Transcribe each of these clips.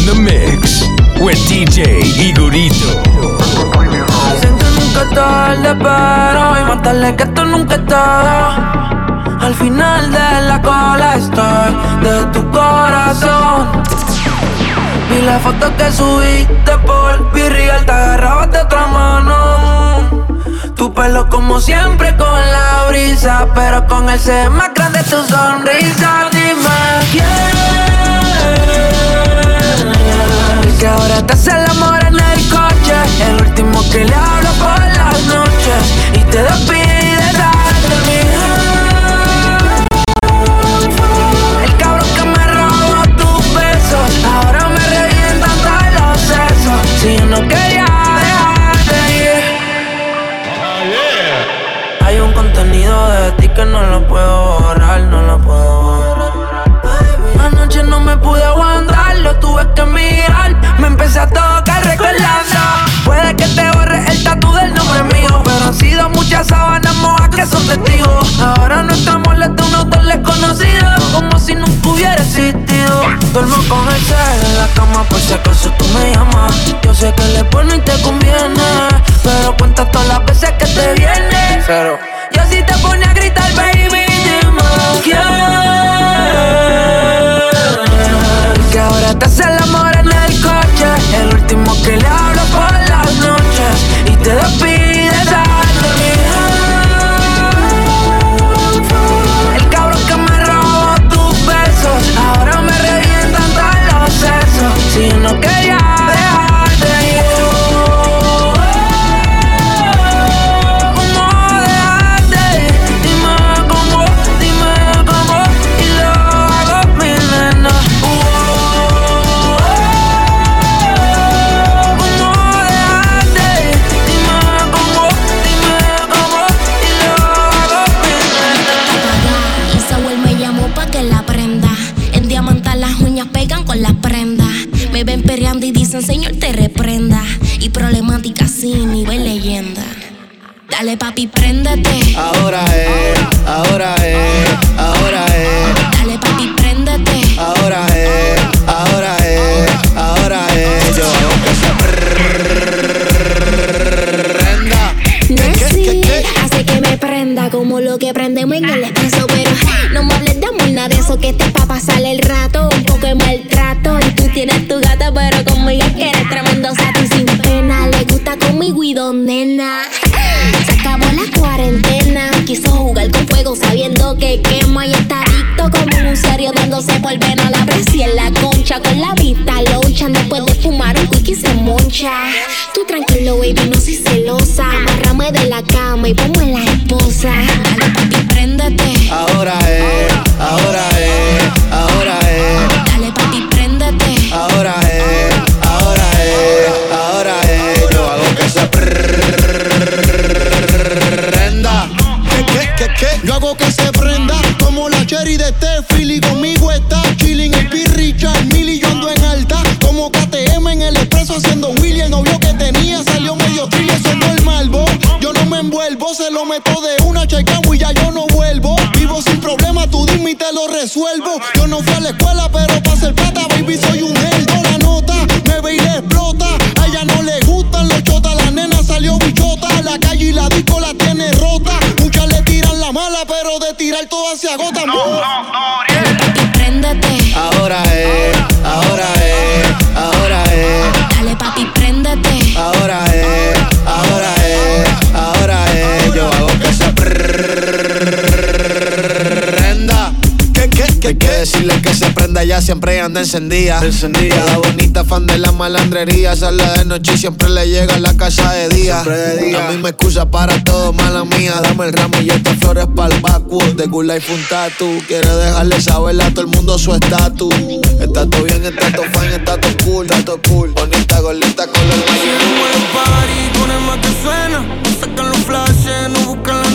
In the mix with DJ Igorito. Dicen que nunca es tarde, pero hoy más tarde que esto nunca está. Al final de la cola estoy de tu corazón. Vi la foto que subiste por Virreal, te agarrabas de otra mano. Tu pelo como siempre con la brisa, pero con el C más grande tu sonrisa. Dime quién. Que ahora estás el amor en el coche, el último que le hablo por las noches y te despides de mí. El cabrón que me robó tus besos, ahora me revientan todos los sesos. Si yo no quería dejarte ir. Hay un contenido de ti que no lo puedo borrar, no lo puedo borrar. Anoche no me pude aguantar, que mirar. Me empecé a tocar recordando. Puede que te borre el tatu del nombre mío, pero han sido muchas sábanas mojas que son testigos. Ahora no estamos molesta un autor desconocido, como si nunca hubiera existido. Duermo con el cel en la cama por si acaso tú me llamas. Yo sé que le pone y te conviene, pero cuenta todas las veces que te viene. Cero. Yo si te pone a gritar, baby, dime hago que se prenda. Como la cherry de y conmigo está chilling. El P. Richard Millie yo ando en alta. Como KTM en el expreso haciendo Willy el novio que tenía salió medio triste eso es malvo yo no me envuelvo se lo meto de ya siempre anda encendida. Encendida. Cada bonita, fan de la malandrería. Sale de noche y siempre le llega a la casa de día. De día. La misma excusa para todo, mala mía. Dame el ramo y estas flores para el vacuo. De gula y fun tatu. Quiere dejarle saber a todo el mundo su estatus. Está todo bien, está todo fine, está todo cool. Está todo cool. Bonita, golita, color. Si no party, ponen más que suena. Sacan los flashes, no buscan la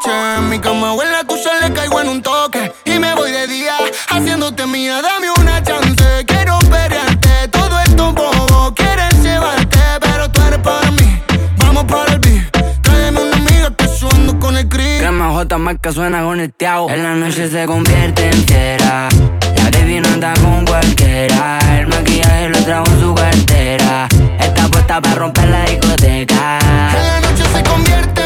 noche. En mi cama huele a tuya, le caigo en un toque. Y me voy de día, haciéndote mía. Dame una chance, quiero pelearte. Todo esto un bobo, quieren llevarte, pero tú eres para mí. Vamos para el beat. Tráeme una amiga que suando con el gris. Crema J más que suena con el tiao. En la noche se convierte entera. La baby no anda con cualquiera. El maquillaje lo trajo en su cartera. Está puesta para romper la discoteca. En la noche se convierte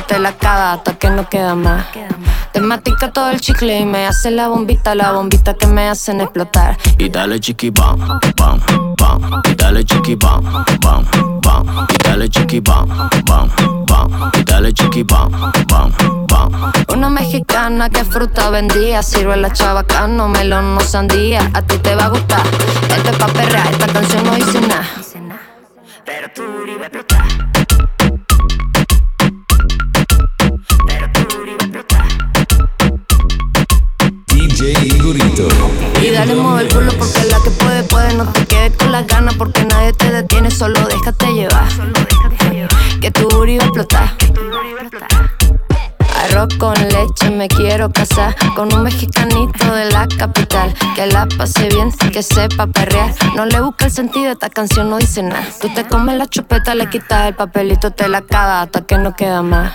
te la caga hasta que no queda más. Te matica todo el chicle y me hace la bombita, la bombita que me hacen explotar. Y dale chiqui bam, bam, bam. Y dale chiqui bam, bam, bam. Y dale chiqui bam, bam, bam. Y dale chiqui bam, bam, bam. Una mexicana que fruta vendía, sirve la chabacano, melón, no sandía. A ti te va a gustar, este pa' perrear, esta canción no dice nada. Pero tú a explotar. Y dale mueve el culo porque la que puede, puede. No te quedes con las ganas porque nadie te detiene. Solo déjate llevar. Que tu booty va a explotar. Arroz con leche, me quiero casar con un mexicanito de la capital. Que la pase bien, que sepa perrear. No le busca el sentido, esta canción no dice nada. Tú te comes la chupeta, le quitas el papelito, te la caga hasta que no queda más.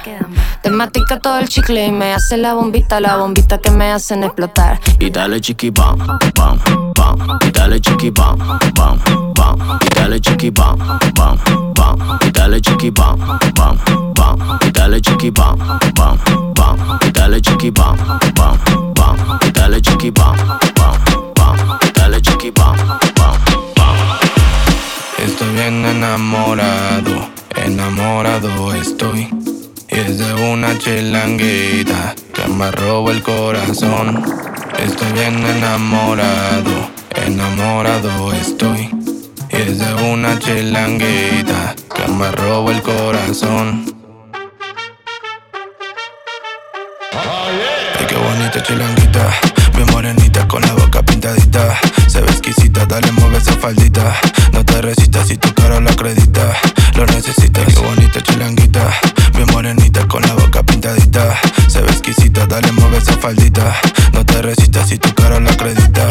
Te matica todo el chicle y me hace la bombita, la bombita que me hacen explotar. Y dale chiqui bam, bam, bam. Y dale chiqui bam, bam, bam. Y dale chiqui bam, bam, bam. Y dale chiqui bam, bam, bam. Y dale chiqui bam, bam, bam. Y dale chiqui bam, bam. Estoy bien enamorado, enamorado estoy. Es de una chilanguita que me robó el corazón. Estoy bien enamorado, enamorado estoy. Es de una chilanguita que me robó el corazón. Qué bonita chilanguita, bien morenita con la boca pintadita. Se ve exquisita, dale mueve esa faldita. No te resistas si tu cara lo acredita. Lo necesitas, qué bonita chilanguita, bien morenita con la boca pintadita. Se ve exquisita, dale mueve esa faldita. No te resistas si tu cara lo acredita.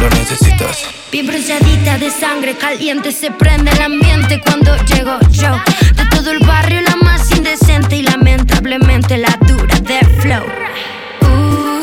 Lo necesitas. Bien bronceadita de sangre caliente se prende el ambiente cuando llego yo. De todo el barrio la más indecente y lamentablemente la dura de flow.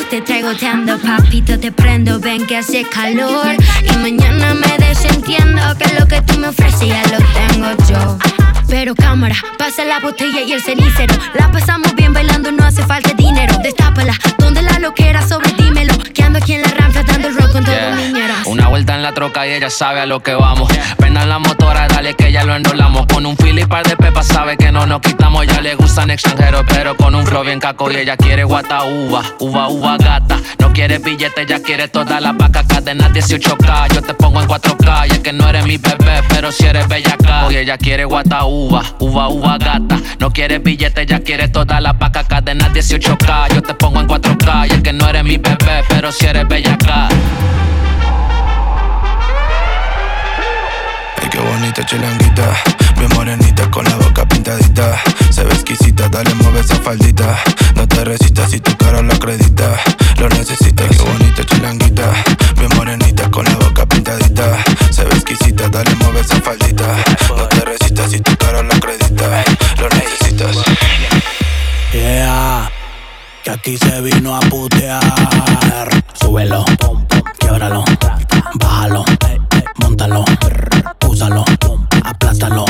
Te traigo teando, papito, te prendo, ven que hace calor. Y mañana me desentiendo que lo que tú me ofreces ya lo tengo yo. Pero cámara, pasa la botella y el cenicero. La pasamos bien bailando, no hace falta dinero. Destápala, donde la loquera sobre dímelo. Que ando aquí en la rampa dando el rock con todo Yeah. niñeras. Una vuelta en la troca y ella sabe a lo que vamos. Prendan la motora, dale que ya lo enrolamos. Con un fili y par de pepas sabe que no nos quitamos. Ya le gustan extranjeros, pero con un flow bien caco. Y ella quiere guata uva, uva, uva gata. No quiere billete, ya quiere toda la vaca. Cadena 18K, yo te pongo en 4K. Y es que no eres mi bebé, pero si eres bella acá. Oye, ella quiere guata uva, uva, uva gata. No quiere billete, ya quiere toda la vaca. Cadena 18K, yo te pongo en 4K. Y es que no eres mi bebé, pero si eres bella acá. Qué bonita chilanguita, bien morenita con la boca pintadita. Se ve exquisita, dale mueve esa faldita. No te resistas si tu cara lo acredita. Lo necesitas, qué bonita chilanguita, bien morenita con la boca pintadita. Se ve exquisita, dale mueve esa faldita. No te resistas si tu cara lo acredita. Lo necesitas. Yeah, que aquí se vino a putear. Súbelo, quiebralo, bájalo, montalo, úsalo, aplástalo,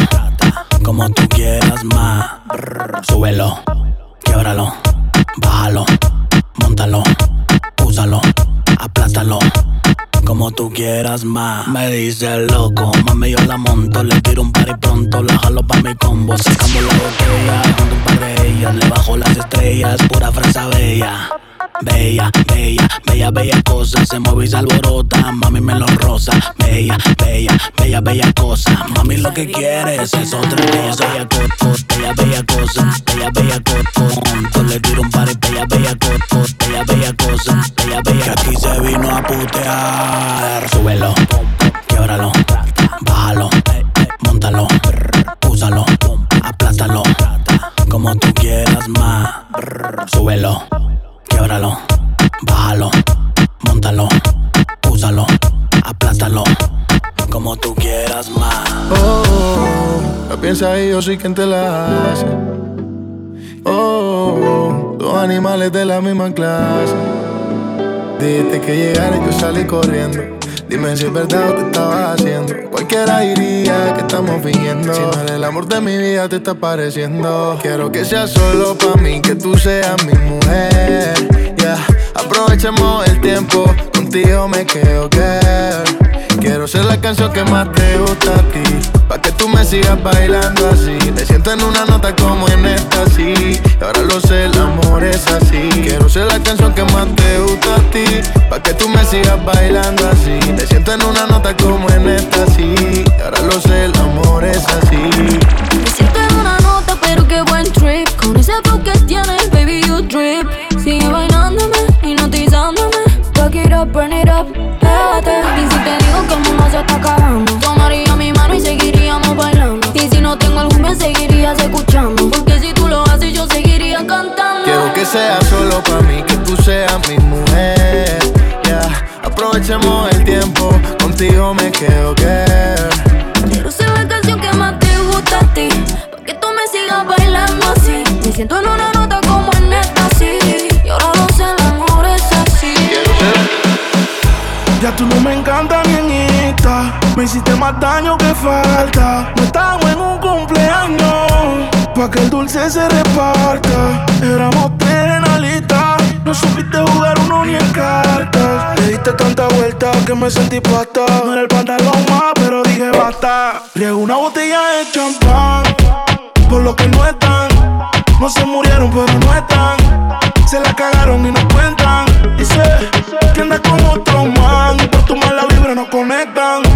como tú quieras más. Súbelo, quiebralo, bájalo, montalo, úsalo, aplástalo. Como tú quieras más, me dice loco, mami yo la monto, le tiro un par y pronto la jalo pa' mi combo, sacamos la botella, junto un par de ellas, le bajo las estrellas, pura fresa bella. Bella, bella, bella, bella cosa, se mueve y se alborota, mami me lo rosa. Bella, bella, bella, bella cosa, mami lo que quieres es otra cosa. Bella, bella, bella cosa, bella, bella coco, le tiro un par y bella, bella coco, bella, bella cosa, bella, bella. Que aquí se vino a putear. Súbelo, quiebralo, bájalo, montalo, úsalo, aplástalo, como tú quieras más. Súbelo, quiebralo, bájalo, montalo, úsalo, aplástalo, como tú quieras más. Oh, la piensa y yo soy quien te la hace. Oh, dos animales de la misma clase. Dijiste que llegara y yo salí corriendo. Dime si es verdad o te estabas haciendo. Cualquiera diría que estamos fingiendo. Si no el amor de mi vida, te está pareciendo. Quiero que seas solo para mí, que tú seas mi mujer. Ya, aprovechemos el tiempo. Contigo me quedo que. Quiero ser la canción que más te gusta a ti. Pa' que tú me sigas bailando así. Me siento en una nota como en esta, sí. Ahora lo sé, el amor es así. Quiero ser la canción que más te gusta a ti. Pa' que tú me sigas bailando así. Me siento en una nota como en esta, sí. Ahora lo sé, el amor es así. Me siento en una nota, pero qué buen trip. Con ese flow que tienes, baby, you drip. Sigue bailándome, hipnotizándome. Fuck it up, burn it up, pégate. El acabando, tomaría mi mano y seguiríamos bailando. Y si no tengo algún me seguirías escuchando. Porque si tú lo haces, yo seguiría cantando. Quiero que sea solo para mí, que tú seas mi mujer. Ya, aprovechemos el tiempo, contigo me quedo que. Quiero ser la canción que más te gusta a ti. Pa' que tú me sigas bailando así. Me siento en una Me hiciste más daño que falta. No estamos en un cumpleaños. Pa' que el dulce se reparta. Éramos tres. No supiste jugar uno ni en cartas. Le diste tanta vuelta que me sentí pasta. No era el pantalón más, pero dije basta. Riego una botella de champán. Por lo que no están. No se murieron, pero no están. Se la cagaron y no cuentan. Dice que anda con otro man. Por tu mala vibra no conectan.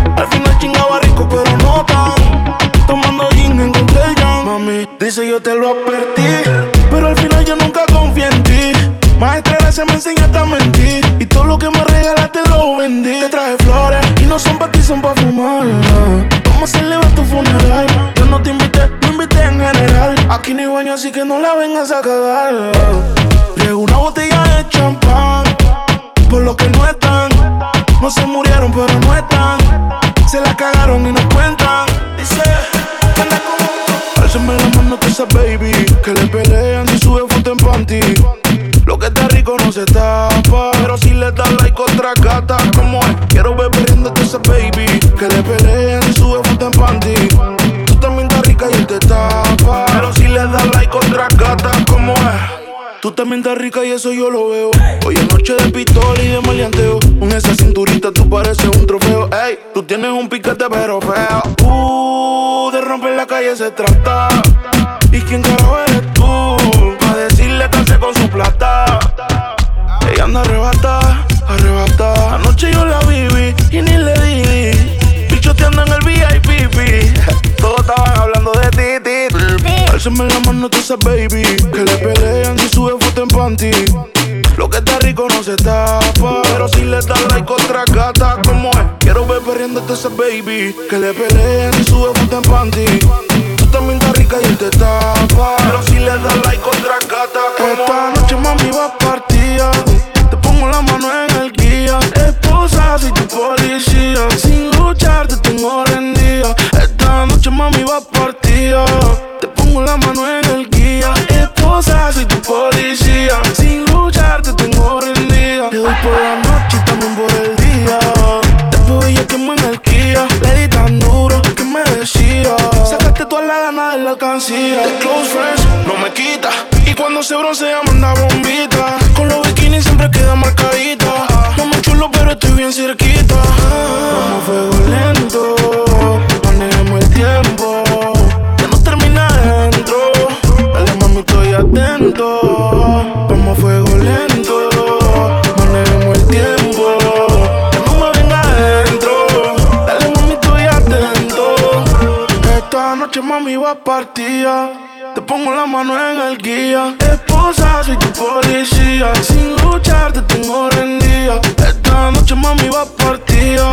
Dice yo te lo advertí. Pero al final yo nunca confié en ti. Maestra, gracias me enseñaste a mentir. Y todo lo que me regalaste lo vendí. Te traje flores y no son para ti, son para fumar. A celebrar tu funeral. Yo no te invité, no invité en general. Aquí hay baño, así que no la vengas a cagar. Riego una botella de champán. Por lo que no están. No se murieron, pero no están. Se la cagaron y no cuentan. Dice anda como. Álzame la mano que esa baby. Que le pelean y sube foto en panty. Lo que está rico no se tapa. Pero si le das like otra gata, Tú también estás rica y eso yo lo veo. Hoy es noche de pistola y de maleanteo. Con esa cinturita tú pareces un trofeo. Ey, tú tienes un piquete pero feo. Uh, de romper la calle se trata. ¿Y quién carajo eres tú? Pa' decirle que con su plata. Ella anda arrebata, arrebata. Anoche yo la viví y ni le di. Bichoteando en el VIP. De ti, Álzame la mano tú esa baby. Que le pelean si sube foto en panty. Lo que está rico no se tapa. Pero si le das like otra gata, como es. Quiero ver perdiéndote esa baby. Que le pelean si sube foto en panty. Tú también estás rica y él te tapa. Pero si le das like otra gata, como Esta noche mami va partida. Te pongo la mano en el guía. Esposa, soy tu policía. Sin luchar te tengo rendida. Esta noche mami va partida. Te la mano en el guía. Esposa, soy tu policía. Sin luchar te tengo rendida. Te doy por la noche y también por el día. Después ella que me energía. Le di tan duro que me decía. Sacaste toda la gana de la alcancía. De close friends, no me quita. Y cuando se broncea manda bombita. Con los bikinis siempre queda marcadita. No me chulo, pero estoy bien cerquita. Vamos fuego lento. Manejemos el tiempo. Mami, estoy atento. Vamos a fuego lento. Manejemos el tiempo. Que no me venga adentro. Dale, mami, estoy atento. Esta noche, mami, va partida. Te pongo la mano en el guía. Esposa, soy tu policía. Sin luchar te tengo rendida. Esta noche, mami, va partida.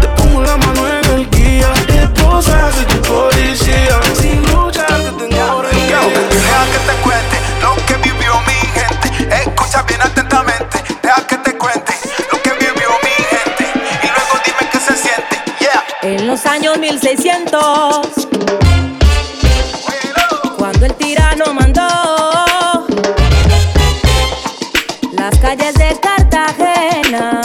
Te pongo la mano en el guía. Esposa, soy tu policía. Sin luchar te tengo. Deja que te cuente lo que vivió mi gente. Escucha bien atentamente. Deja que te cuente lo que vivió mi gente. Y luego dime qué se siente. Yeah. En los años 1600, cuando el tirano mandó las calles de Cartagena,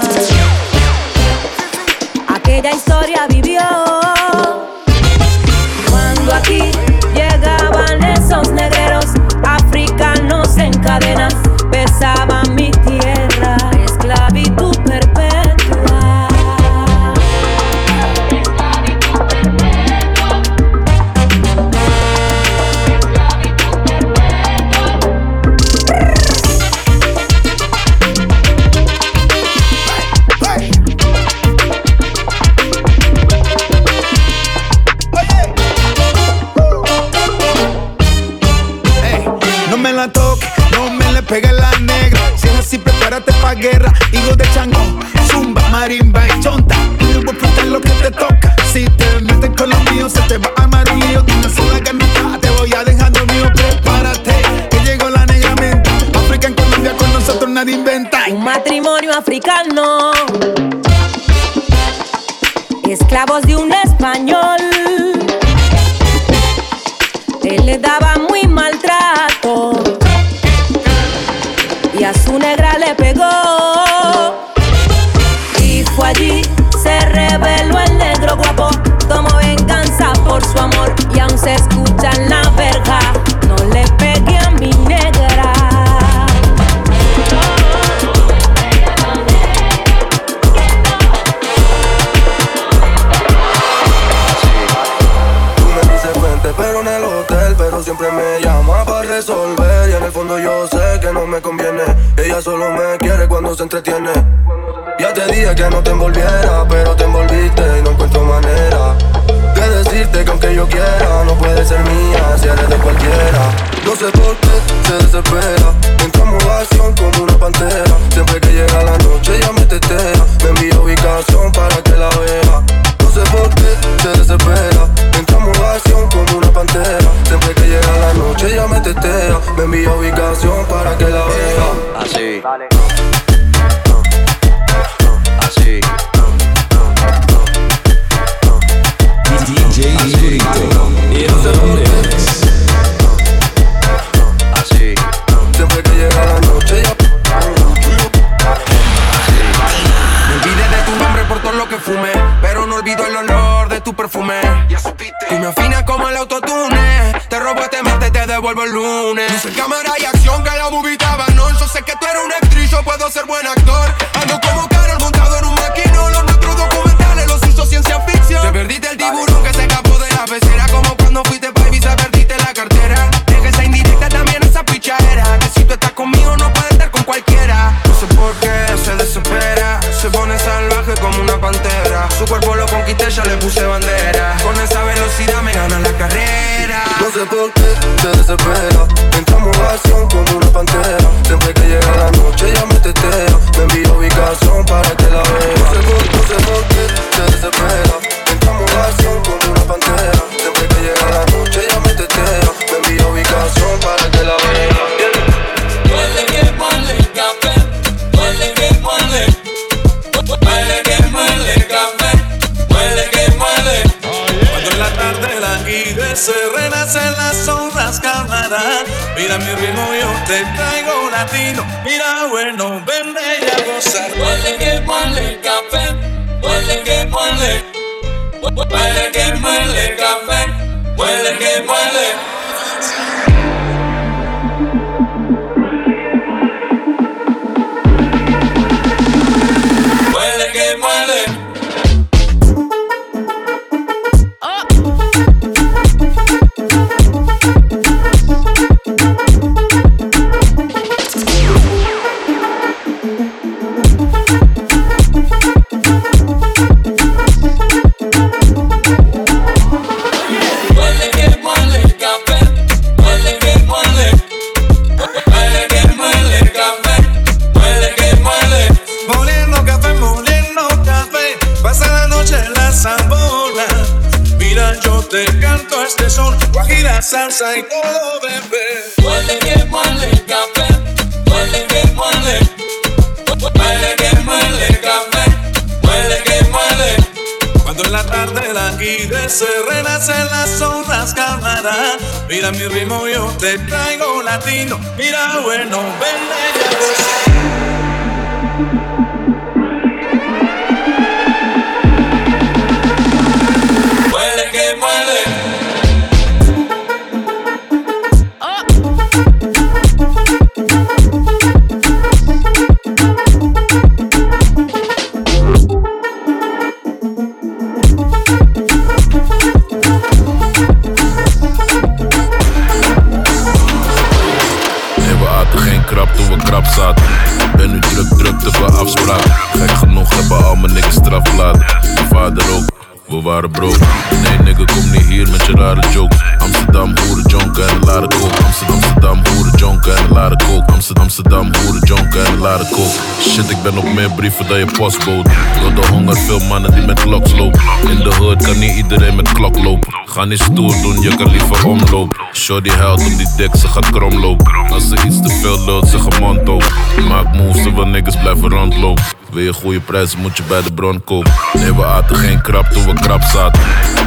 brieven dan je postbode. Door de honger, veel mannen die met kloks lopen. In de hood kan niet iedereen met klok lopen. Ga niet stoer doen, je kan liever omlopen. Shorty huilt op die dik, ze gaat krom lopen. Als ze iets te veel lult, ze gaan mond open. Maak moves, terwijl niggas blijven rondlopen. Wil je goede prijzen, moet je bij de bron kopen. Nee, we aten geen krap toen we krap zaten.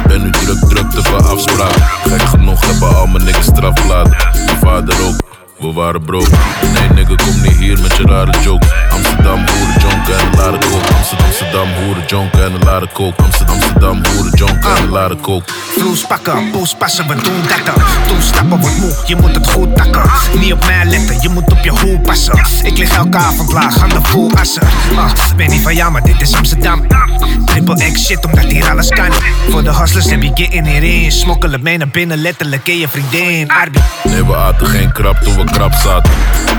Ben nu druk, druk, te veel afspraken. Gek genoeg hebben al mijn niggas strafbladen. Mijn vader ook. We waren broke. Nee, nigga, kom niet hier met je rare joke. Amsterdam, hoeren, jonken en een lade kook. Amsterdam, Amsterdam, hoeren, jonken en een lade kook. Amsterdam, Amsterdam, hoeren, jonken en een lade kook. Vloes pakken, poes passen, we doen dat Toen stappen wordt moe, je moet het goed takken. Niet op mij letten, je moet op je hoe passen. Ik lig elke avond laag aan de vol assen. Uh, ben niet van jou, maar dit is Amsterdam. Triple X shit, omdat hier alles kan. Voor de hustlers heb je getting hierin. Smokkelen mee naar binnen, letterlijk in je vriendin. Arby. Nee, we aten geen krap toen we krap zaten.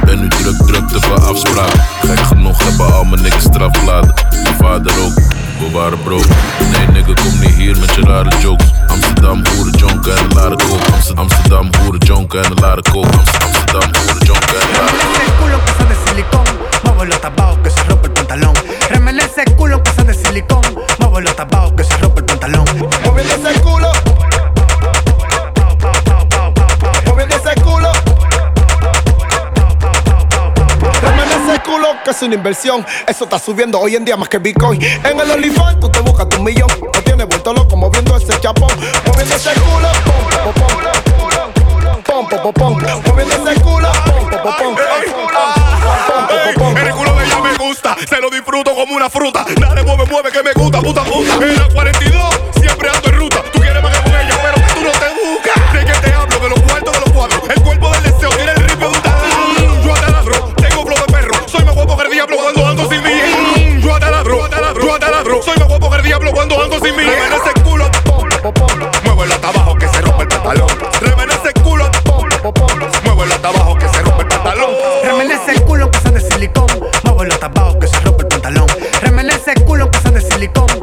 Ben nu druk, druk, te veel afspraken. Gek genoeg hebben al mijn niggas strafbladen. Mijn vader ook, we waren broke. Nee, nigga, kom niet hier met je rare jokes. Amsterdam, hoeren, jonken en een lade kook. Amsterdam, hoeren, jonken en een lade kook. Amsterdam, hoeren, jonken en een lade kook. Ese culo son de silicón, muevo los tabaos que se rompe el pantalón. Remenece el culo son de silicón, muevo los tabaos que se rompe el pantalón. Moviendo ese culo. Que es una inversión. Eso está subiendo hoy en día más que Bitcoin. En el OnlyFans tú te buscas tu millón. No tienes vuelto loco moviendo ese chapón. Moviendo ese culo. Pom, pom, pom. Pom, pom. Moviendo ese culo. Pom, pom, pom, pom. El culo de ella me gusta, se lo disfruto como una fruta. Dale, mueve, mueve, que me gusta, puta puta. En la 42, siempre ando silicón,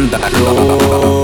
quitarte el pantalón. Volando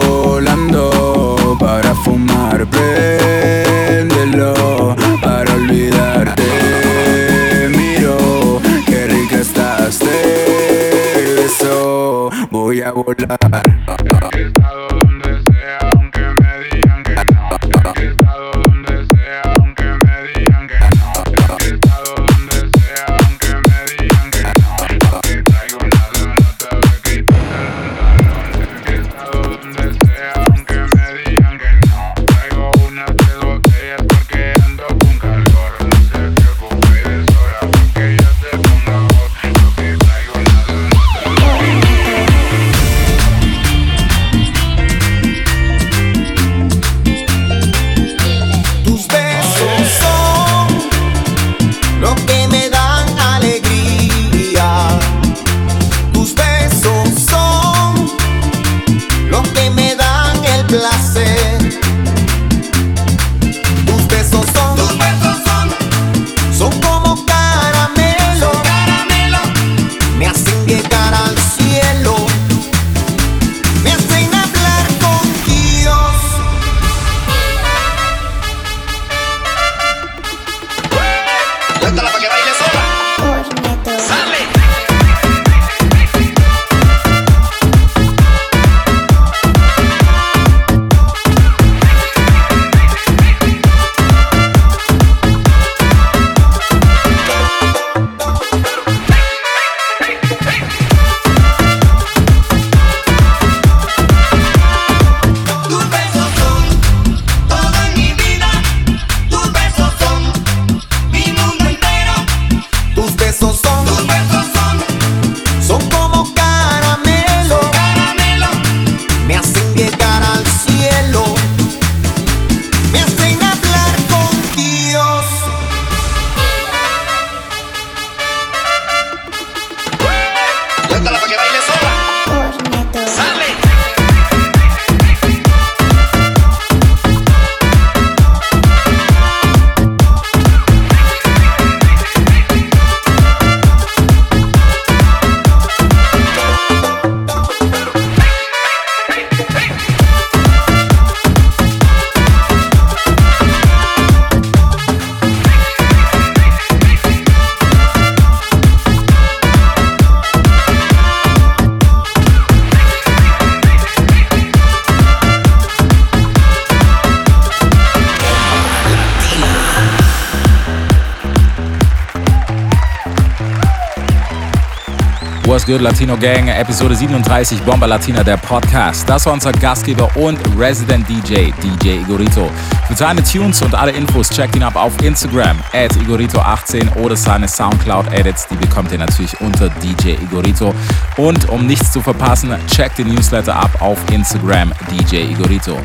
Good, Latino Gang? Episode 37, Bomba Latina, der Podcast. Das war unser Gastgeber und Resident DJ, DJ Igorito. Für seine Tunes und alle Infos checkt ihn ab auf Instagram, at Igorito18 oder seine Soundcloud-Edits, die bekommt ihr natürlich unter DJ Igorito. Und um nichts zu verpassen, checkt den Newsletter ab auf Instagram, DJ Igorito.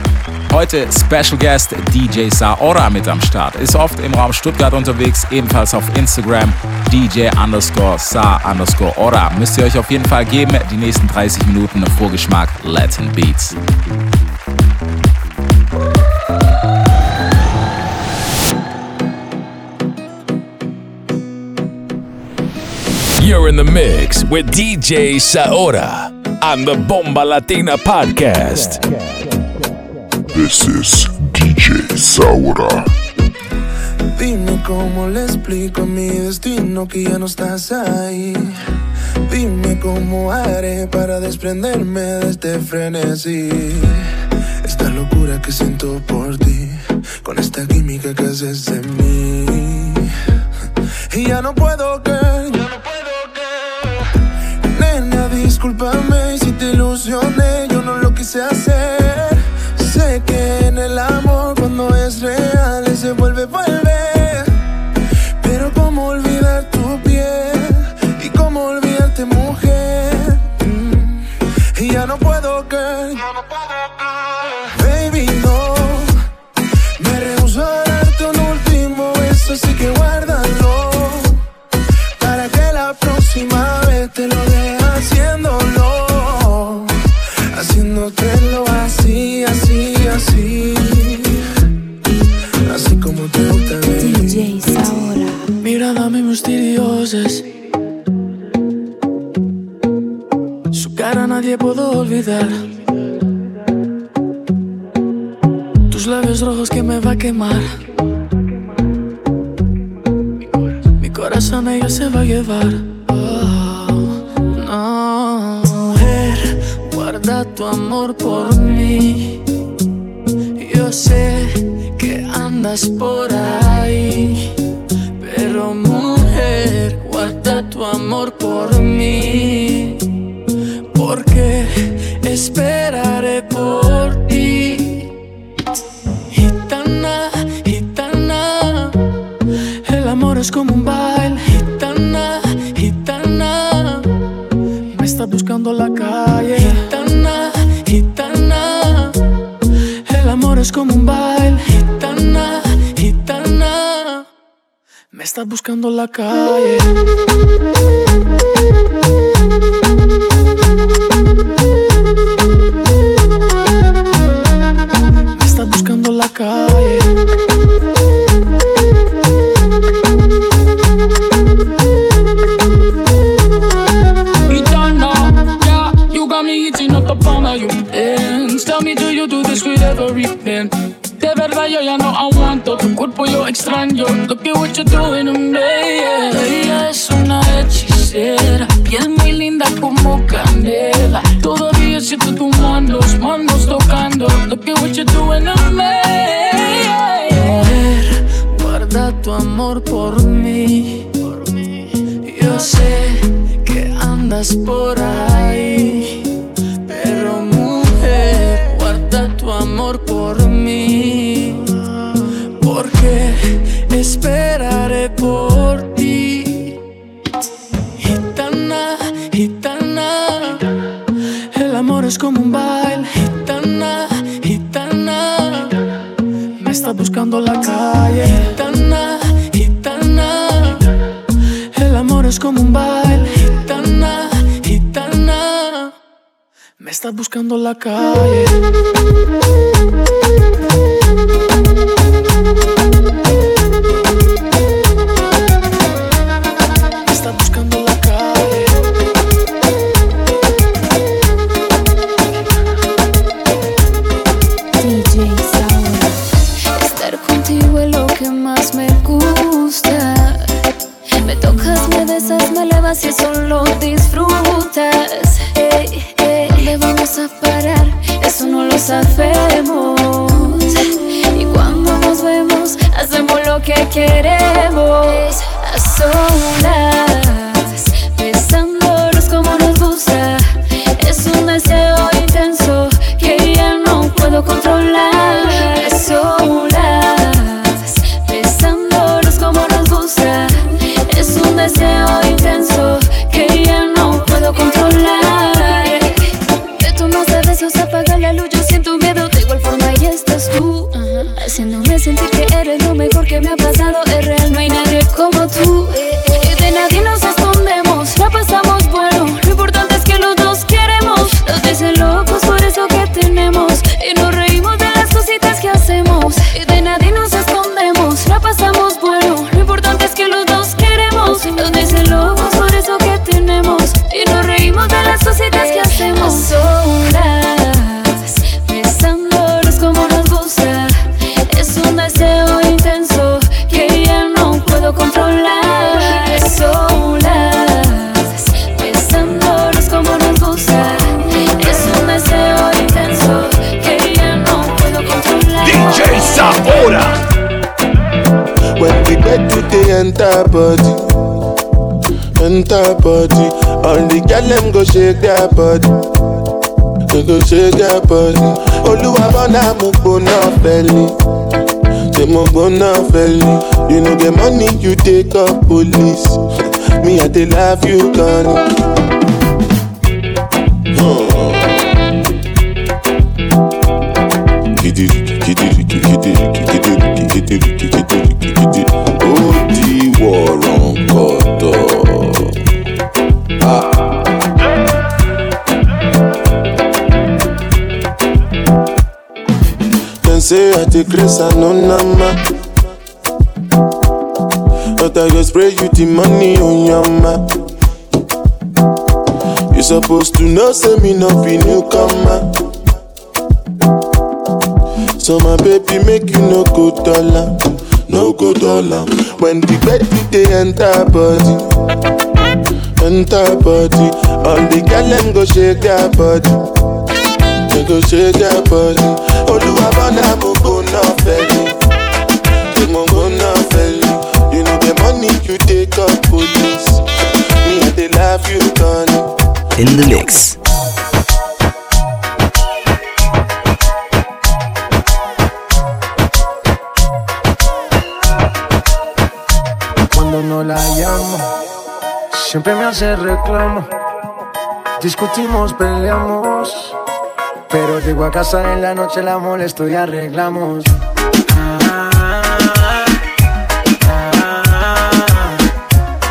Heute Special Guest DJ Saora mit am Start. Ist oft im Raum Stuttgart unterwegs, ebenfalls auf Instagram DJ underscore Sa underscore Ora. Müsst ihr euch auf jeden Fall geben. Die nächsten 30 Minuten Vorgeschmack Latin Beats. You're in the mix with DJ Saora on the Bomba Latina podcast. This is DJ Saura. Dime cómo le explico mi destino que ya no estás ahí. Dime cómo haré para desprenderme de este frenesí. Esta locura que siento por ti, con esta química que haces de mí. Y ya no puedo creer, ya no puedo creer. Nena, discúlpame si te ilusioné, yo no lo quise hacer. Sé que en el amor cuando es real se vuelve, vuelve. Tus labios rojos que me va a quemar. Mi corazón ella se va a llevar. Oh, no, mujer, guarda tu amor por mí. Yo sé que andas por ahí. Pero mujer, guarda tu amor por mí. Porque esperaré por ti. Gitana, gitana. El amor es como un baile. Gitana, gitana. Me está buscando la calle. Gitana, gitana. El amor es como un baile. Gitana, gitana. Me está buscando la calle. Cuerpo yo extraño. At what you're doing to me. yeah. Ella es una hechicera, piel muy linda como canela. Todavía siento tus manos, manos tocando. At what you're doing to me. Mujer, guarda tu amor por mí. Yo sé que andas por ahí, como un baile. Gitana, gitana, me está buscando la calle. Gitana, gitana. El amor es como un baile, gitana, gitana. Me estás buscando la calle. Elevas y eso lo disfrutas. Ey, ey, ¿Dónde vamos a parar? Eso no lo sabemos. Y cuando nos vemos, hacemos lo que queremos. A solas, sentir que eres lo mejor que me ha pasado. Enter body, enter body. All the girl them go shake their body, they go shake their body. Oluwabona mo gbona fẹli, say mo gbona fẹli. You no get money, you take up police. Me I dey love you. Ó di say I dey grace and no nama. But I just spray you the money on your ma. You supposed to know say me no be newcomer. So my baby make you no go dollar, no go dollar. When the bed they enter body, enter body. All the girl them go shake their body, go shake their body. Go na mo go na. You know the money you take up police. Me I dey love you, Connie. In the mix. Cuando no la llamo, siempre me hace reclamo. Discutimos, peleamos. Pero llego a casa en la noche, la molesto y arreglamos.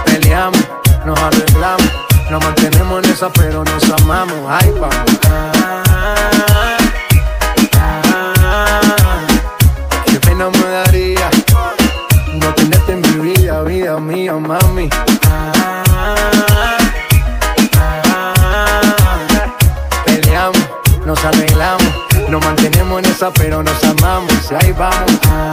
Peleamos, nos arreglamos. Nos mantenemos en esa, pero nos amamos. Ay, vamos. Pero nos amamos y ahí vamos. Ah,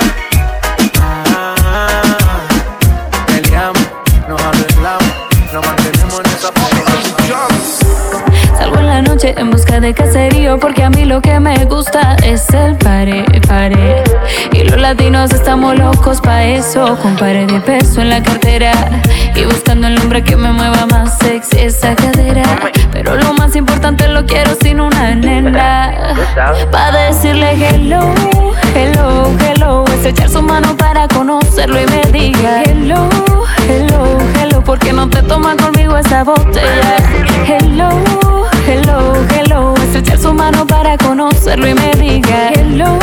En busca de caserío porque a mí lo que me gusta es el pare, pare. Y los latinos estamos locos pa' eso, con pare de peso en la cartera y buscando el hombre que me mueva más sexy esa cadera. Pero lo más importante lo quiero sin una nena pa' decirle hello, hello, hello, es echar su mano para conocerlo y me diga hello, hello, hello, porque no te tomas conmigo esa botella. Hello, hello, hello, es echar su mano para conocerlo y me diga hello,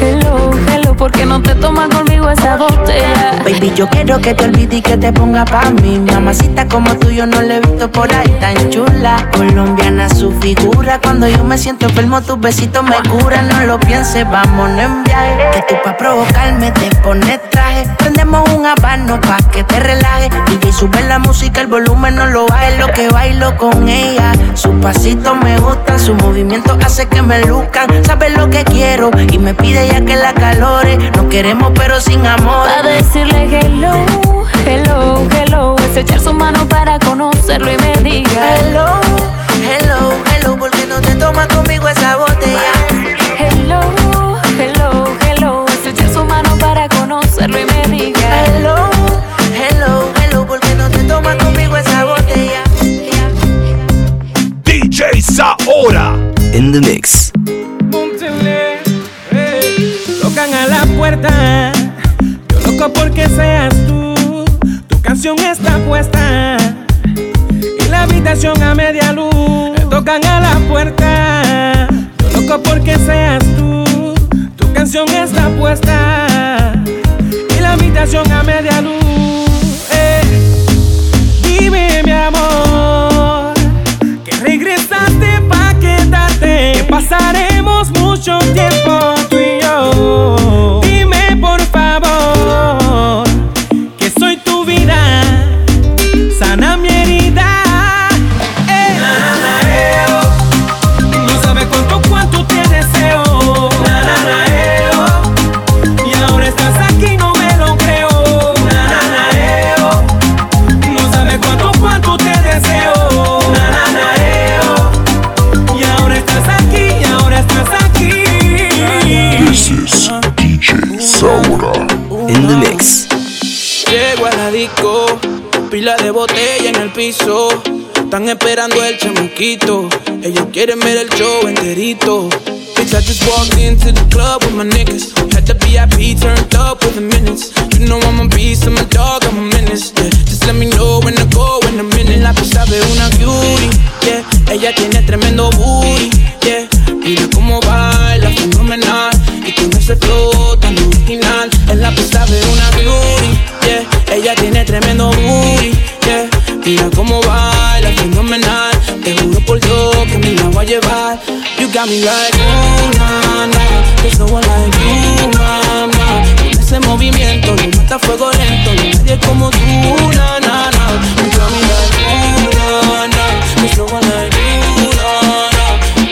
hello, hello, porque no te tomas conmigo esa botella. Baby, yo quiero que te olvides y que te ponga pa' mí. Mamacita como tú, yo no le he visto por ahí tan chula. Colombiana su figura. Cuando yo me siento enfermo, tus besitos me curan. No lo pienses, vámonos en viaje. Que tú pa' provocarme te pones traje. Prendemos un habano pa' que te relajes. DJ, sube la música, el volumen no lo bajes. Lo que bailo con ella. Sus pasitos me gustan, su movimiento hace que me luzcan. Sabe lo que quiero y me pide ya que la calore. No queremos, pero sin amor. Pa' decirle hello, hello, hello, es echar su mano para conocerlo y me diga hello, hello, hello, porque no te tomas conmigo esa botella. Saora. In the mix. Póntele, eh, tocan a la puerta. Yo loco porque seas tú. Tu canción está puesta. En la habitación a media luz. Tocan a la puerta. Yo loco porque seas tú. Tu canción está puesta. En la habitación a media luz. Pasaremos mucho tiempo Están esperando el chamuquito. Ellos quieren ver el show enterito. Bitch, I just walked into the club with my niggas. Had the VIP turned up with the minutes. You know I'm a beast, I'm a dog, I'm a menace. Yeah, just let me know when to go in a minute. La pista de una cutie, yeah. Ella tiene tremendo booty, yeah. Mira cómo baila, fenomenal. Y con ese flow tan original. En la pista de una cutie, yeah. Ella tiene tremendo booty. Mira cómo baila, fenomenal. Te juro por Dios que me la voy a llevar. You got me like, ooh, na, na. There's no one like you, mama. Con ese movimiento, le mata fuego lento. No hay nadie como tú, na, na, na. You got me like, ooh, na, na. No one like you, na, na.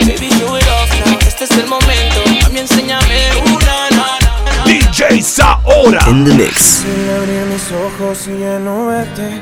Baby, show it off now. Este es el momento. Mami, enséñame una, na, na. DJ Saora. In the mix. Sin abrir mis ojos y ya no verte,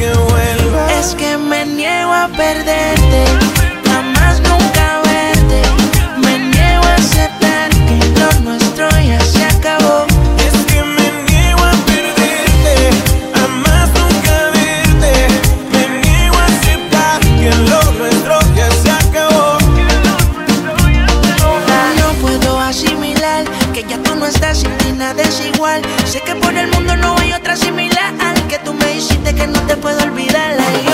Es que me niego a perderte, jamás nunca verte. Me niego a aceptar que lo nuestro ya se acabó. Es que me niego a perderte, jamás nunca verte. Me niego a aceptar que lo nuestro ya se acabó. No puedo asimilar que ya tú no estás y nada es igual. que no te puedo olvidar. La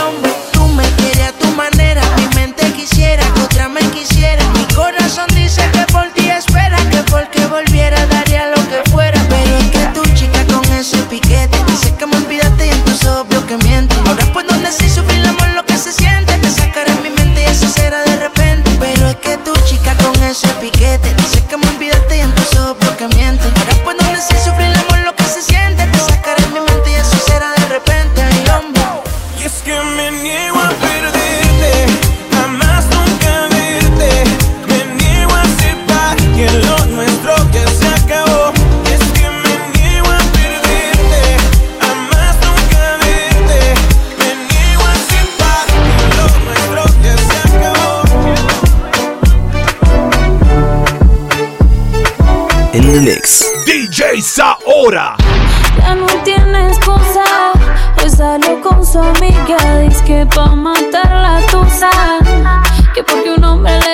in the mix. DJ Saora. Ya no tiene excusa. Hoy salió con su amiga. Dice que pa' matar la tusa. Que porque un hombre le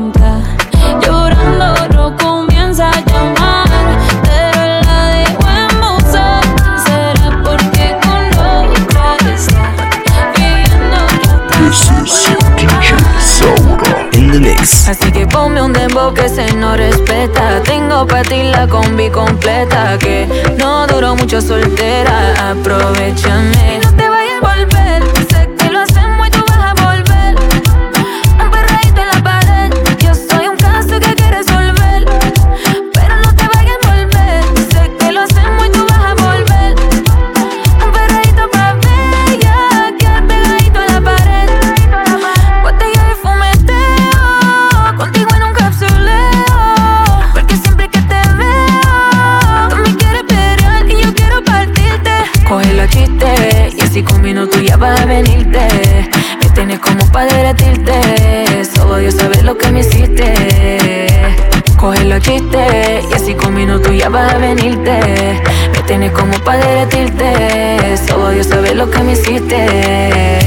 Así que ponme un dembow que se no respeta. Tengo para ti la combi completa. Que no duró mucho soltera. Aprovechame. Y no te vayas a volver. para derretirte. Solo yo saber lo que me hiciste.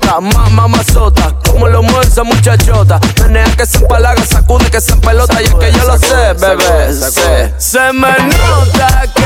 otra, más. Como lo mueve esa muchachota. Menea que se empalaga, sacude que se pelota. Y es que yo lo sé, bebé. Se me nota que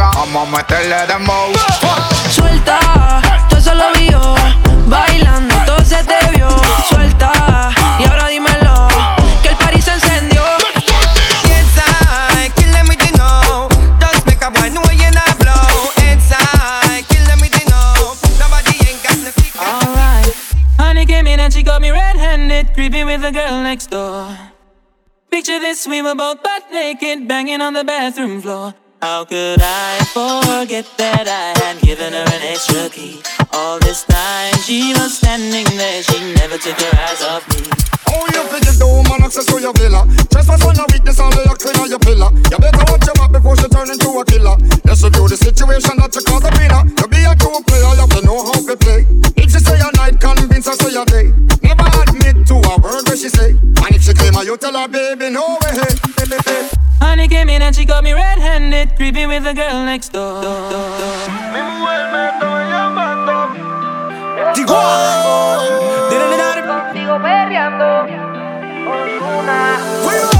Déjate, no te haga. Vamos a meterle dembow. Suelta, todo se lo vio. Bailando, todo se te vio. Suelta, y ahora dímelo. Que el party se encendió. Inside, kill them with the know. Just make a boy know you not blow. Inside, kill them with the know. Nobody ain't got no secret. Alright. Honey came in and she got me red-handed, creepy with the girl next door. Picture this, we were both butt naked, banging on the bathroom floor. How could I forget that I had given her an extra key? All this time she was standing there, she never took her eyes off me. Oh, you figure the woman access to your villa. Trespass on your weakness and lay a clean on your pillar. You better watch your back before she turn into a killer. Let's review the situation that you cause a winner. To be a true player, you have to know how to play. If she say a night, convince her say a day. Never admit to a word where she say. And if she claim her, you tell her, baby, no way. Honey came in and she got me red-handed, creepy with the girl next door. Mi mujer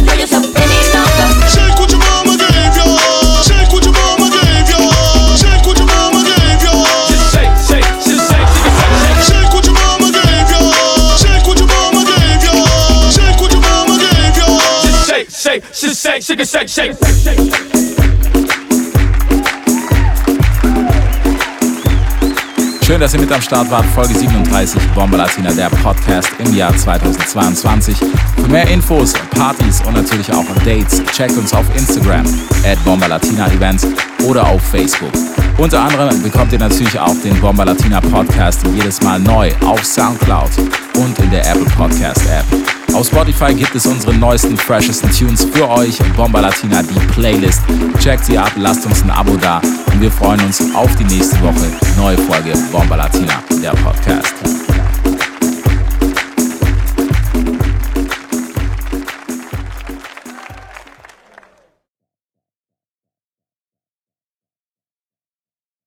Schön, dass ihr mit am Start wart. Folge 37 Bomba Latina, der Podcast im Jahr 2022. Für mehr Infos, Partys und natürlich auch Dates, checkt uns auf Instagram at Bomba Latina Events oder auf Facebook. Unter anderem bekommt ihr natürlich auch den Bomba Latina Podcast jedes Mal neu auf Soundcloud und in der Apple Podcast App. Auf Spotify gibt es unsere neuesten, freshesten Tunes für euch. Bomba Latina, die Playlist. Checkt sie ab, lasst uns ein Abo da und wir freuen uns auf die nächste Woche. Neue Folge Bomba Latina, der Podcast.